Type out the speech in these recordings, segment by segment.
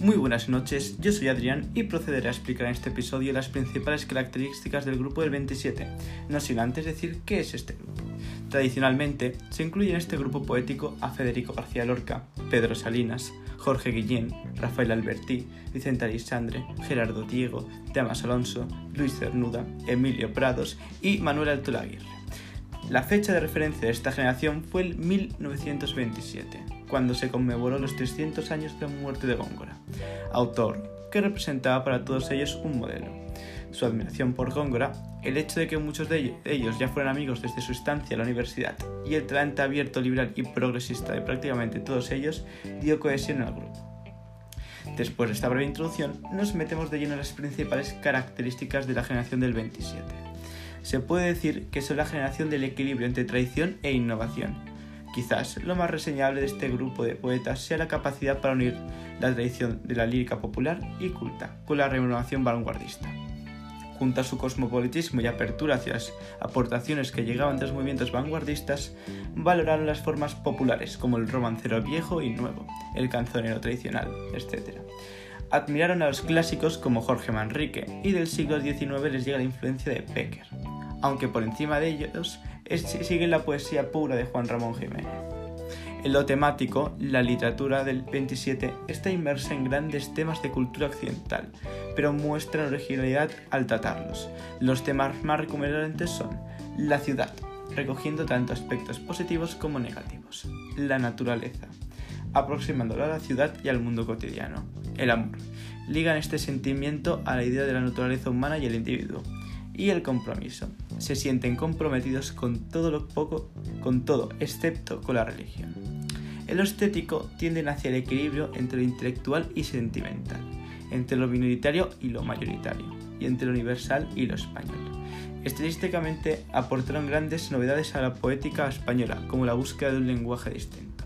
Muy buenas noches, yo soy Adrián y procederé a explicar en este episodio las principales características del grupo del 27, no sin antes decir qué es este grupo. Tradicionalmente, se incluye en este grupo poético a Federico García Lorca, Pedro Salinas, Jorge Guillén, Rafael Albertí, Vicente Alexandre, Gerardo Diego, Damas Alonso, Luis Cernuda, Emilio Prados y Manuel Alto La fecha de referencia de esta generación fue el 1927 cuando se conmemoró los 300 años de muerte de Góngora, autor que representaba para todos ellos un modelo. Su admiración por Góngora, el hecho de que muchos de ellos ya fueran amigos desde su estancia en la universidad y el talante abierto, liberal y progresista de prácticamente todos ellos dio cohesión al grupo. Después de esta breve introducción, nos metemos de lleno en las principales características de la generación del 27. Se puede decir que son la generación del equilibrio entre tradición e innovación, Quizás lo más reseñable de este grupo de poetas sea la capacidad para unir la tradición de la lírica popular y culta con la renovación vanguardista. Junto a su cosmopolitismo y apertura hacia las aportaciones que llegaban de los movimientos vanguardistas, valoraron las formas populares como el romancero viejo y nuevo, el canzonero tradicional, etc. Admiraron a los clásicos como Jorge Manrique y del siglo XIX les llega la influencia de Becker, aunque por encima de ellos sigue la poesía pura de Juan Ramón Jiménez. En lo temático, la literatura del 27 está inmersa en grandes temas de cultura occidental, pero muestra originalidad al tratarlos. Los temas más recomendables son la ciudad, recogiendo tanto aspectos positivos como negativos, la naturaleza, aproximándola a la ciudad y al mundo cotidiano, el amor, ligan este sentimiento a la idea de la naturaleza humana y el individuo, y el compromiso. Se sienten comprometidos con todo lo poco, con todo, excepto con la religión. En lo estético tienden hacia el equilibrio entre lo intelectual y sentimental, entre lo minoritario y lo mayoritario, y entre lo universal y lo español. Estilísticamente aportaron grandes novedades a la poética española, como la búsqueda de un lenguaje distinto.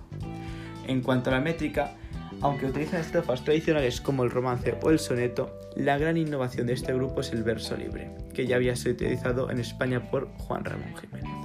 En cuanto a la métrica, aunque utilizan estrofas tradicionales como el romance o el soneto, la gran innovación de este grupo es el verso libre, que ya había sido utilizado en España por Juan Ramón Jiménez.